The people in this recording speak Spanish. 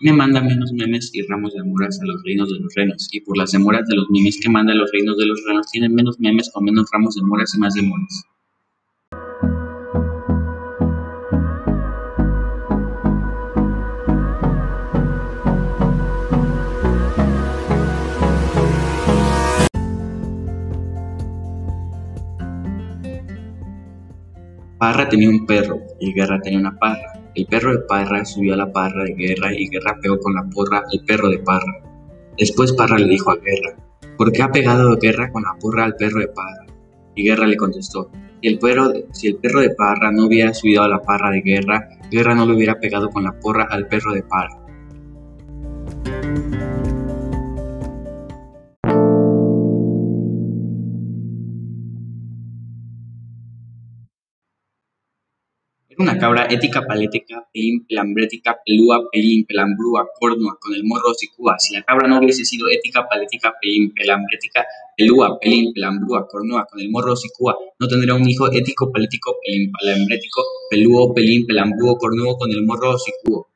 me manda menos memes y ramos de amoras a los reinos de los renos, y por las demoras de los memes que manda a los reinos de los renos tienen menos memes con menos ramos de moras y más demoras. Parra tenía un perro y Guerra tenía una parra. El perro de Parra subió a la parra de Guerra y Guerra pegó con la porra al perro de Parra. Después Parra le dijo a Guerra, ¿por qué ha pegado Guerra con la porra al perro de Parra? Y Guerra le contestó, si el, perro si el perro de Parra no hubiera subido a la parra de Guerra, Guerra no le hubiera pegado con la porra al perro de Parra. Era una cabra ética, palética, pelín, pelambrética, pelúa, pelín, pelambrúa, cornua, con el morro hocicúa. Si la cabra no hubiese sido ética, palética, pelín, pelambrética, pelúa, pelín, pelambrúa, cornua, con el morro hocicúa, no tendría un hijo ético, palético, pelín, pelambrético, pelúo, pelín, pelambrúo, cornudo, con el morro hocicúo.